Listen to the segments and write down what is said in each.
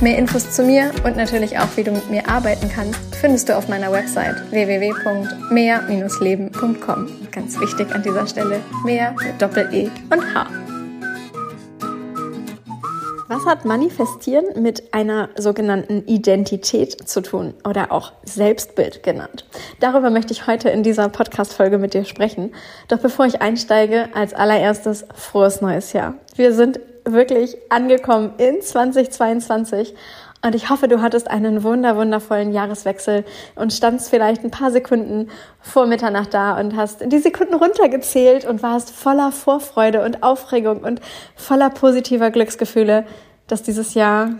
Mehr Infos zu mir und natürlich auch, wie du mit mir arbeiten kannst, findest du auf meiner Website www.mehr-leben.com. Ganz wichtig an dieser Stelle, mehr mit Doppel-E und H. Was hat Manifestieren mit einer sogenannten Identität zu tun oder auch Selbstbild genannt? Darüber möchte ich heute in dieser Podcast-Folge mit dir sprechen. Doch bevor ich einsteige, als allererstes frohes neues Jahr. Wir sind wirklich angekommen in 2022 und ich hoffe, du hattest einen wunder, wundervollen Jahreswechsel und standst vielleicht ein paar Sekunden vor Mitternacht da und hast die Sekunden runtergezählt und warst voller Vorfreude und Aufregung und voller positiver Glücksgefühle, dass dieses Jahr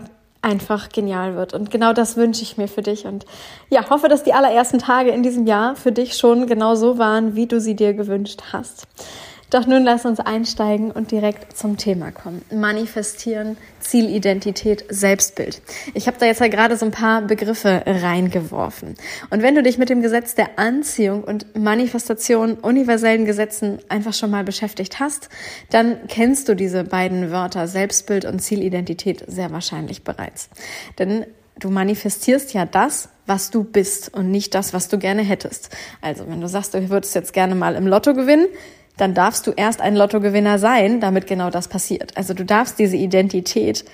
einfach genial wird. Und genau das wünsche ich mir für dich. Und ja, hoffe, dass die allerersten Tage in diesem Jahr für dich schon genau so waren, wie du sie dir gewünscht hast. Doch nun lass uns einsteigen und direkt zum Thema kommen. Manifestieren, Zielidentität, Selbstbild. Ich habe da jetzt ja gerade so ein paar Begriffe reingeworfen. Und wenn du dich mit dem Gesetz der Anziehung und Manifestation, universellen Gesetzen einfach schon mal beschäftigt hast, dann kennst du diese beiden Wörter Selbstbild und Zielidentität sehr wahrscheinlich bereits. Denn du manifestierst ja das, was du bist und nicht das, was du gerne hättest. Also wenn du sagst, du würdest jetzt gerne mal im Lotto gewinnen, dann darfst du erst ein Lottogewinner sein, damit genau das passiert. Also du darfst diese Identität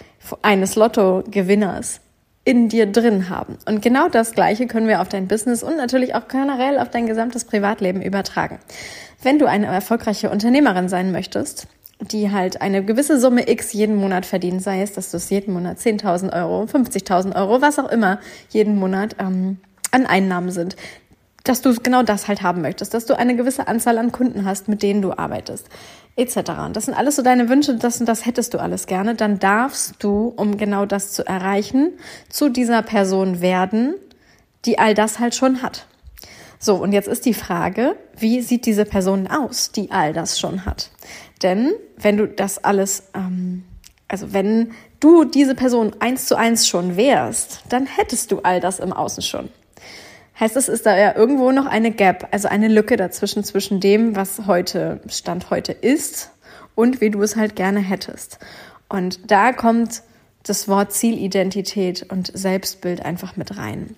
eines Lottogewinners in dir drin haben. Und genau das Gleiche können wir auf dein Business und natürlich auch generell auf dein gesamtes Privatleben übertragen. Wenn du eine erfolgreiche Unternehmerin sein möchtest, die halt eine gewisse Summe X jeden Monat verdient, sei es, dass du es jeden Monat 10.000 Euro, 50.000 Euro, was auch immer jeden Monat ähm, an Einnahmen sind, dass du genau das halt haben möchtest, dass du eine gewisse Anzahl an Kunden hast, mit denen du arbeitest, etc. Und das sind alles so deine Wünsche, das und das hättest du alles gerne, dann darfst du, um genau das zu erreichen, zu dieser Person werden, die all das halt schon hat. So, und jetzt ist die Frage, wie sieht diese Person aus, die all das schon hat? Denn wenn du das alles, ähm, also wenn du diese Person eins zu eins schon wärst, dann hättest du all das im Außen schon heißt es, ist da ja irgendwo noch eine Gap, also eine Lücke dazwischen, zwischen dem, was heute Stand heute ist und wie du es halt gerne hättest. Und da kommt das Wort Zielidentität und Selbstbild einfach mit rein.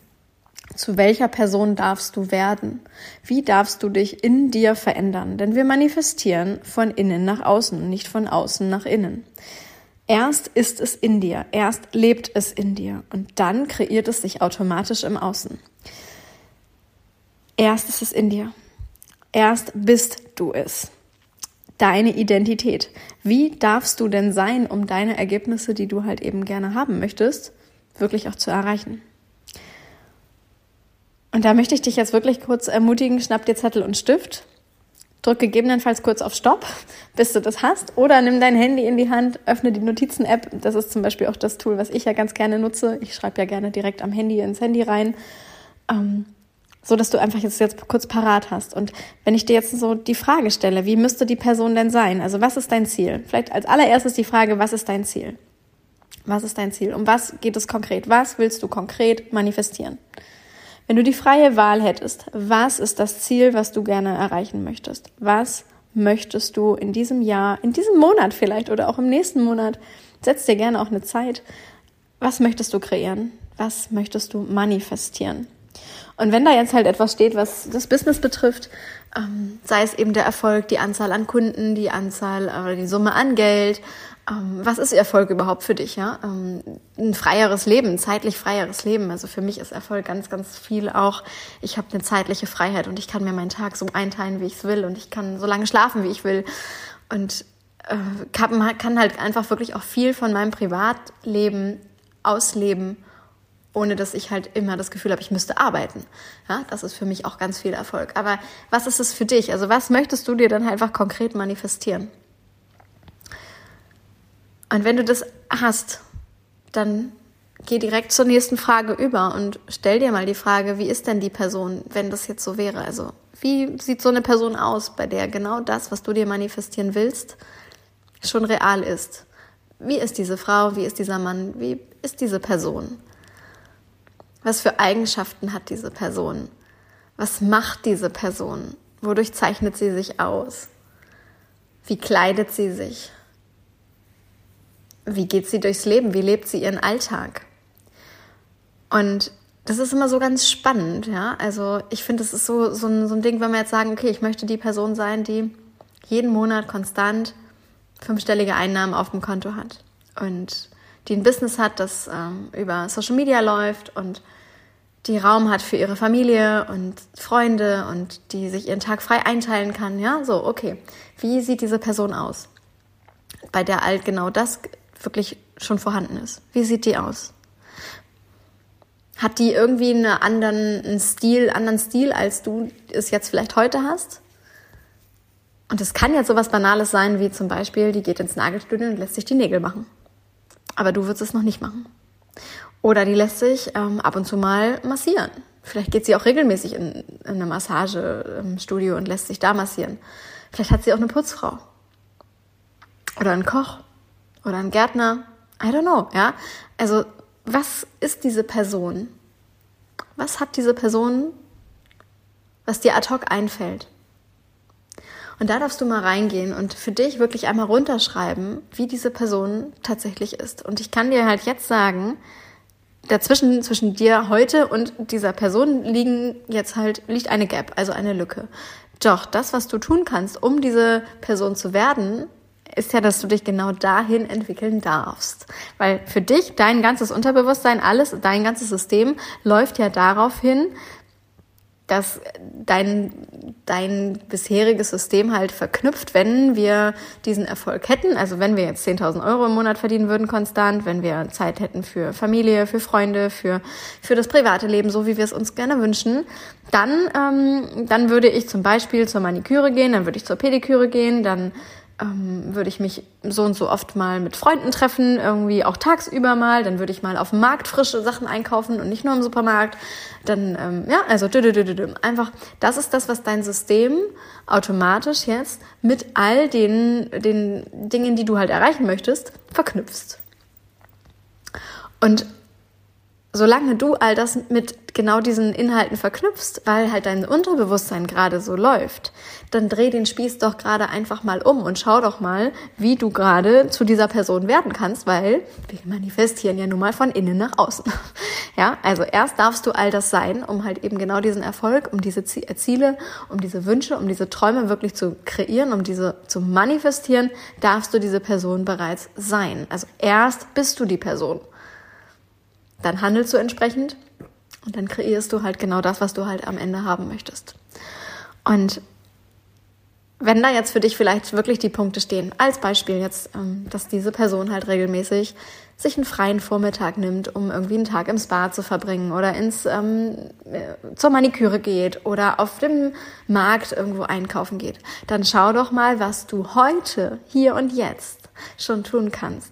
Zu welcher Person darfst du werden? Wie darfst du dich in dir verändern? Denn wir manifestieren von innen nach außen, nicht von außen nach innen. Erst ist es in dir, erst lebt es in dir und dann kreiert es sich automatisch im Außen. Erst ist es in dir. Erst bist du es. Deine Identität. Wie darfst du denn sein, um deine Ergebnisse, die du halt eben gerne haben möchtest, wirklich auch zu erreichen? Und da möchte ich dich jetzt wirklich kurz ermutigen, schnapp dir Zettel und Stift, drück gegebenenfalls kurz auf Stopp, bis du das hast, oder nimm dein Handy in die Hand, öffne die Notizen-App. Das ist zum Beispiel auch das Tool, was ich ja ganz gerne nutze. Ich schreibe ja gerne direkt am Handy ins Handy rein. Ähm, so dass du einfach jetzt, jetzt kurz parat hast. Und wenn ich dir jetzt so die Frage stelle, wie müsste die Person denn sein? Also was ist dein Ziel? Vielleicht als allererstes die Frage, was ist dein Ziel? Was ist dein Ziel? Um was geht es konkret? Was willst du konkret manifestieren? Wenn du die freie Wahl hättest, was ist das Ziel, was du gerne erreichen möchtest? Was möchtest du in diesem Jahr, in diesem Monat vielleicht oder auch im nächsten Monat? Setz dir gerne auch eine Zeit. Was möchtest du kreieren? Was möchtest du manifestieren? Und wenn da jetzt halt etwas steht, was das Business betrifft, ähm, sei es eben der Erfolg, die Anzahl an Kunden, die Anzahl oder die Summe an Geld, ähm, was ist Erfolg überhaupt für dich? Ja, ähm, ein freieres Leben, zeitlich freieres Leben. Also für mich ist Erfolg ganz, ganz viel auch. Ich habe eine zeitliche Freiheit und ich kann mir meinen Tag so einteilen, wie ich es will und ich kann so lange schlafen, wie ich will und äh, kann, kann halt einfach wirklich auch viel von meinem Privatleben ausleben ohne dass ich halt immer das Gefühl habe, ich müsste arbeiten. Ja, das ist für mich auch ganz viel Erfolg. Aber was ist es für dich? Also was möchtest du dir dann einfach konkret manifestieren? Und wenn du das hast, dann geh direkt zur nächsten Frage über und stell dir mal die Frage, wie ist denn die Person, wenn das jetzt so wäre? Also, wie sieht so eine Person aus, bei der genau das, was du dir manifestieren willst, schon real ist? Wie ist diese Frau? Wie ist dieser Mann? Wie ist diese Person? Was für Eigenschaften hat diese Person? Was macht diese Person? Wodurch zeichnet sie sich aus? Wie kleidet sie sich? Wie geht sie durchs Leben? Wie lebt sie ihren Alltag? Und das ist immer so ganz spannend, ja. Also ich finde, es ist so, so, ein, so ein Ding, wenn wir jetzt sagen, okay, ich möchte die Person sein, die jeden Monat konstant fünfstellige Einnahmen auf dem Konto hat und die ein Business hat, das ähm, über Social Media läuft und die Raum hat für ihre Familie und Freunde und die sich ihren Tag frei einteilen kann. Ja, so, okay. Wie sieht diese Person aus? Bei der all genau das wirklich schon vorhanden ist. Wie sieht die aus? Hat die irgendwie einen anderen einen Stil, anderen Stil, als du es jetzt vielleicht heute hast? Und es kann jetzt sowas Banales sein, wie zum Beispiel, die geht ins Nagelstudio und lässt sich die Nägel machen. Aber du würdest es noch nicht machen. Oder die lässt sich ähm, ab und zu mal massieren. Vielleicht geht sie auch regelmäßig in, in eine Massagestudio und lässt sich da massieren. Vielleicht hat sie auch eine Putzfrau. Oder einen Koch. Oder einen Gärtner. I don't know, ja. Also, was ist diese Person? Was hat diese Person, was dir ad hoc einfällt? Und da darfst du mal reingehen und für dich wirklich einmal runterschreiben, wie diese Person tatsächlich ist. Und ich kann dir halt jetzt sagen, dazwischen, zwischen dir heute und dieser Person liegen jetzt halt, liegt eine Gap, also eine Lücke. Doch das, was du tun kannst, um diese Person zu werden, ist ja, dass du dich genau dahin entwickeln darfst. Weil für dich, dein ganzes Unterbewusstsein, alles, dein ganzes System läuft ja darauf hin, dass dein, dein bisheriges System halt verknüpft, wenn wir diesen Erfolg hätten, also wenn wir jetzt 10.000 Euro im Monat verdienen würden konstant, wenn wir Zeit hätten für Familie, für Freunde, für, für das private Leben, so wie wir es uns gerne wünschen, dann, ähm, dann würde ich zum Beispiel zur Maniküre gehen, dann würde ich zur Pediküre gehen, dann ähm, würde ich mich so und so oft mal mit Freunden treffen, irgendwie auch tagsüber mal. Dann würde ich mal auf dem Markt frische Sachen einkaufen und nicht nur im Supermarkt. Dann, ähm, ja, also einfach, das ist das, was dein System automatisch jetzt mit all den, den Dingen, die du halt erreichen möchtest, verknüpfst. Und solange du all das mit genau diesen Inhalten verknüpfst, weil halt dein Unterbewusstsein gerade so läuft, dann dreh den Spieß doch gerade einfach mal um und schau doch mal, wie du gerade zu dieser Person werden kannst, weil wir manifestieren ja nun mal von innen nach außen. Ja, also erst darfst du all das sein, um halt eben genau diesen Erfolg, um diese Ziele, um diese Wünsche, um diese Träume wirklich zu kreieren, um diese zu manifestieren, darfst du diese Person bereits sein. Also erst bist du die Person dann handelst du entsprechend und dann kreierst du halt genau das, was du halt am Ende haben möchtest. Und wenn da jetzt für dich vielleicht wirklich die Punkte stehen, als Beispiel jetzt, ähm, dass diese Person halt regelmäßig sich einen freien Vormittag nimmt, um irgendwie einen Tag im Spa zu verbringen oder ins ähm, äh, zur Maniküre geht oder auf dem Markt irgendwo einkaufen geht, dann schau doch mal, was du heute, hier und jetzt schon tun kannst,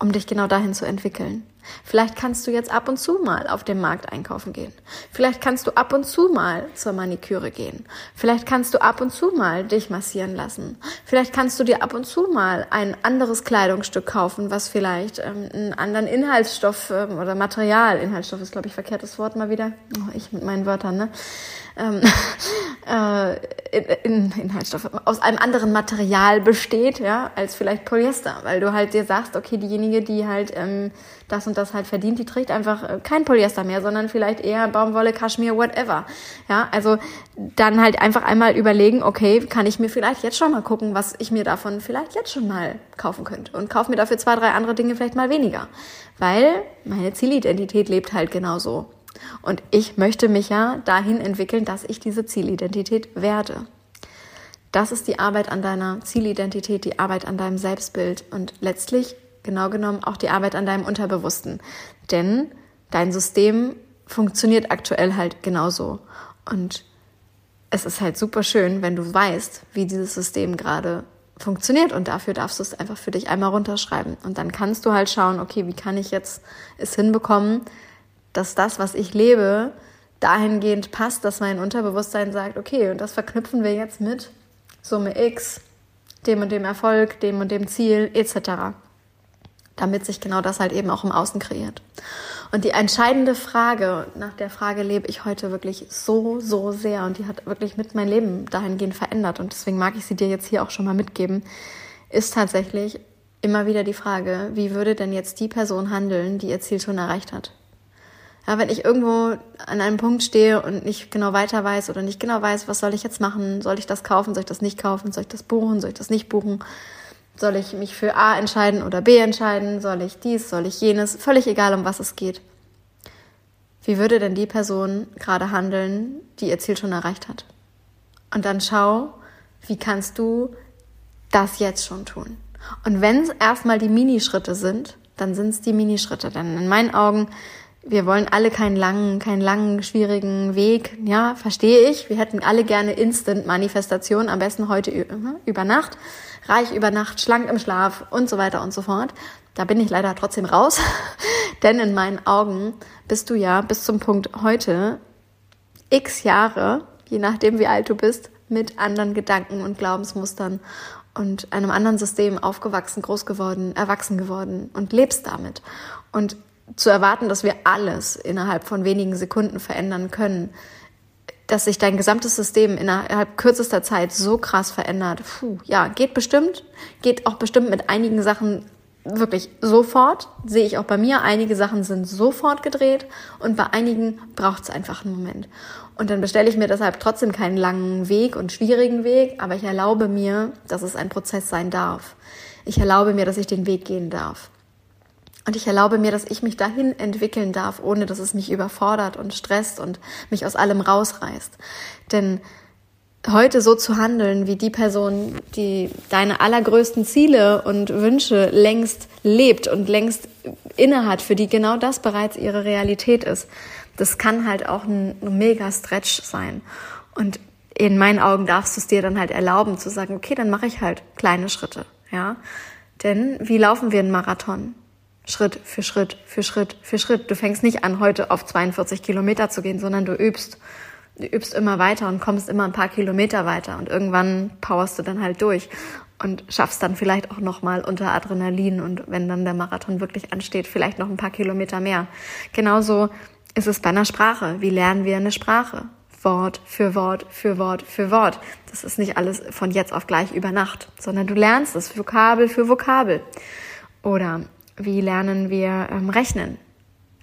um dich genau dahin zu entwickeln. Vielleicht kannst du jetzt ab und zu mal auf dem Markt einkaufen gehen. Vielleicht kannst du ab und zu mal zur Maniküre gehen. Vielleicht kannst du ab und zu mal dich massieren lassen. Vielleicht kannst du dir ab und zu mal ein anderes Kleidungsstück kaufen, was vielleicht ähm, einen anderen Inhaltsstoff ähm, oder Material, Inhaltsstoff ist glaube ich verkehrtes Wort mal wieder, oh, ich mit meinen Wörtern, ne? ähm, äh, in, Inhaltsstoffe aus einem anderen Material besteht, ja, als vielleicht Polyester, weil du halt dir sagst, okay, diejenige, die halt ähm, das und das halt verdient, die trägt einfach äh, kein Polyester mehr, sondern vielleicht eher Baumwolle, Kaschmir, whatever. Ja, also dann halt einfach einmal überlegen, okay, kann ich mir vielleicht jetzt schon mal gucken, was ich mir davon vielleicht jetzt schon mal kaufen könnte und kauf mir dafür zwei, drei andere Dinge vielleicht mal weniger, weil meine Zielidentität lebt halt genauso. Und ich möchte mich ja dahin entwickeln, dass ich diese Zielidentität werde. Das ist die Arbeit an deiner Zielidentität, die Arbeit an deinem Selbstbild und letztlich genau genommen auch die Arbeit an deinem Unterbewussten. Denn dein System funktioniert aktuell halt genauso. Und es ist halt super schön, wenn du weißt, wie dieses System gerade funktioniert und dafür darfst du es einfach für dich einmal runterschreiben. Und dann kannst du halt schauen, okay, wie kann ich jetzt es hinbekommen, dass das, was ich lebe, dahingehend passt, dass mein Unterbewusstsein sagt, okay, und das verknüpfen wir jetzt mit Summe X, dem und dem Erfolg, dem und dem Ziel, etc. Damit sich genau das halt eben auch im Außen kreiert. Und die entscheidende Frage, nach der Frage lebe ich heute wirklich so, so sehr und die hat wirklich mit mein Leben dahingehend verändert und deswegen mag ich sie dir jetzt hier auch schon mal mitgeben, ist tatsächlich immer wieder die Frage, wie würde denn jetzt die Person handeln, die ihr Ziel schon erreicht hat? Ja, wenn ich irgendwo an einem Punkt stehe und nicht genau weiter weiß oder nicht genau weiß, was soll ich jetzt machen? Soll ich das kaufen? Soll ich das nicht kaufen? Soll ich das buchen? Soll ich das nicht buchen? Soll ich mich für A entscheiden oder B entscheiden? Soll ich dies? Soll ich jenes? Völlig egal, um was es geht. Wie würde denn die Person gerade handeln, die ihr Ziel schon erreicht hat? Und dann schau, wie kannst du das jetzt schon tun? Und wenn es erstmal die Minischritte sind, dann sind es die Minischritte. Denn in meinen Augen wir wollen alle keinen langen, keinen langen, schwierigen Weg. Ja, verstehe ich. Wir hätten alle gerne Instant-Manifestation, am besten heute mhm, über Nacht, reich über Nacht, schlank im Schlaf und so weiter und so fort. Da bin ich leider trotzdem raus, denn in meinen Augen bist du ja bis zum Punkt heute x Jahre, je nachdem wie alt du bist, mit anderen Gedanken und Glaubensmustern und einem anderen System aufgewachsen, groß geworden, erwachsen geworden und lebst damit. Und zu erwarten, dass wir alles innerhalb von wenigen Sekunden verändern können, dass sich dein gesamtes System innerhalb kürzester Zeit so krass verändert. Puh, ja, geht bestimmt, geht auch bestimmt mit einigen Sachen wirklich sofort. Sehe ich auch bei mir. Einige Sachen sind sofort gedreht und bei einigen braucht es einfach einen Moment. Und dann bestelle ich mir deshalb trotzdem keinen langen Weg und schwierigen Weg, aber ich erlaube mir, dass es ein Prozess sein darf. Ich erlaube mir, dass ich den Weg gehen darf. Und ich erlaube mir, dass ich mich dahin entwickeln darf, ohne dass es mich überfordert und stresst und mich aus allem rausreißt. Denn heute so zu handeln wie die Person, die deine allergrößten Ziele und Wünsche längst lebt und längst innehat, für die genau das bereits ihre Realität ist, das kann halt auch ein, mega Stretch sein. Und in meinen Augen darfst du es dir dann halt erlauben zu sagen, okay, dann mache ich halt kleine Schritte, ja. Denn wie laufen wir einen Marathon? Schritt für Schritt für Schritt für Schritt. Du fängst nicht an, heute auf 42 Kilometer zu gehen, sondern du übst. Du übst immer weiter und kommst immer ein paar Kilometer weiter und irgendwann powerst du dann halt durch und schaffst dann vielleicht auch nochmal unter Adrenalin und wenn dann der Marathon wirklich ansteht, vielleicht noch ein paar Kilometer mehr. Genauso ist es bei einer Sprache. Wie lernen wir eine Sprache? Wort für Wort für Wort für Wort. Das ist nicht alles von jetzt auf gleich über Nacht, sondern du lernst es Vokabel für Vokabel. Oder wie lernen wir ähm, rechnen?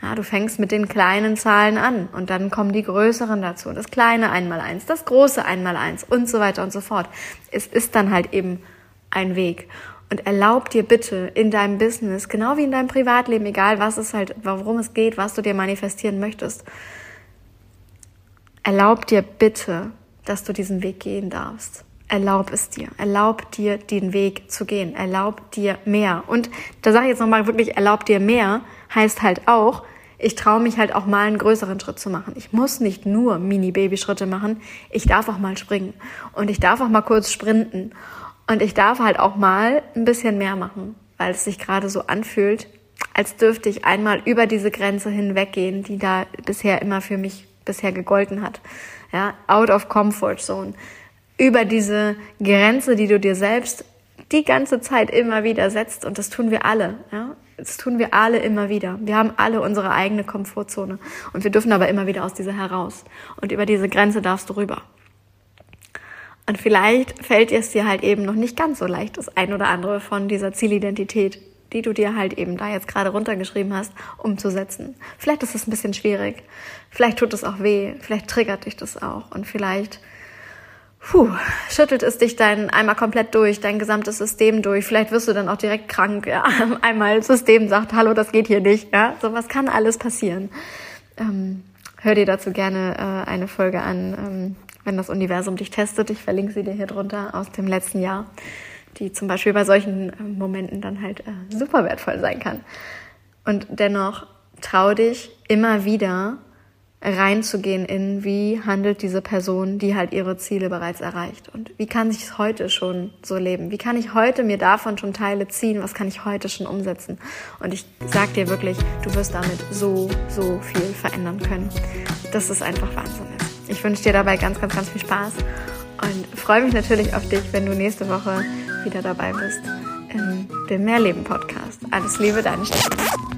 Ja, du fängst mit den kleinen Zahlen an und dann kommen die größeren dazu. Das kleine einmal eins, das große einmal eins und so weiter und so fort. Es ist dann halt eben ein Weg. Und erlaub dir bitte in deinem Business, genau wie in deinem Privatleben, egal was es halt, worum es geht, was du dir manifestieren möchtest, erlaub dir bitte, dass du diesen Weg gehen darfst erlaub es dir. Erlaub dir, den Weg zu gehen. Erlaub dir mehr. Und da sage ich jetzt nochmal wirklich, erlaub dir mehr, heißt halt auch, ich traue mich halt auch mal einen größeren Schritt zu machen. Ich muss nicht nur Mini-Baby-Schritte machen. Ich darf auch mal springen. Und ich darf auch mal kurz sprinten. Und ich darf halt auch mal ein bisschen mehr machen, weil es sich gerade so anfühlt, als dürfte ich einmal über diese Grenze hinweggehen, die da bisher immer für mich bisher gegolten hat. Ja, out of comfort zone über diese Grenze, die du dir selbst die ganze Zeit immer wieder setzt. Und das tun wir alle. Ja? Das tun wir alle immer wieder. Wir haben alle unsere eigene Komfortzone. Und wir dürfen aber immer wieder aus dieser heraus. Und über diese Grenze darfst du rüber. Und vielleicht fällt es dir halt eben noch nicht ganz so leicht, das ein oder andere von dieser Zielidentität, die du dir halt eben da jetzt gerade runtergeschrieben hast, umzusetzen. Vielleicht ist es ein bisschen schwierig. Vielleicht tut es auch weh. Vielleicht triggert dich das auch. Und vielleicht Puh, schüttelt es dich dann einmal komplett durch, dein gesamtes System durch. Vielleicht wirst du dann auch direkt krank. Ja? Einmal System sagt, hallo, das geht hier nicht. Ja? So was kann alles passieren. Ähm, hör dir dazu gerne äh, eine Folge an, ähm, wenn das Universum dich testet. Ich verlinke sie dir hier drunter aus dem letzten Jahr, die zum Beispiel bei solchen äh, Momenten dann halt äh, super wertvoll sein kann. Und dennoch trau dich immer wieder reinzugehen in, wie handelt diese Person, die halt ihre Ziele bereits erreicht und wie kann ich es heute schon so leben? Wie kann ich heute mir davon schon Teile ziehen? Was kann ich heute schon umsetzen? Und ich sag dir wirklich, du wirst damit so, so viel verändern können. Das ist einfach Wahnsinn. Ich wünsche dir dabei ganz, ganz, ganz viel Spaß und freue mich natürlich auf dich, wenn du nächste Woche wieder dabei bist im dem Mehrleben Podcast. Alles Liebe, deine Stefanie.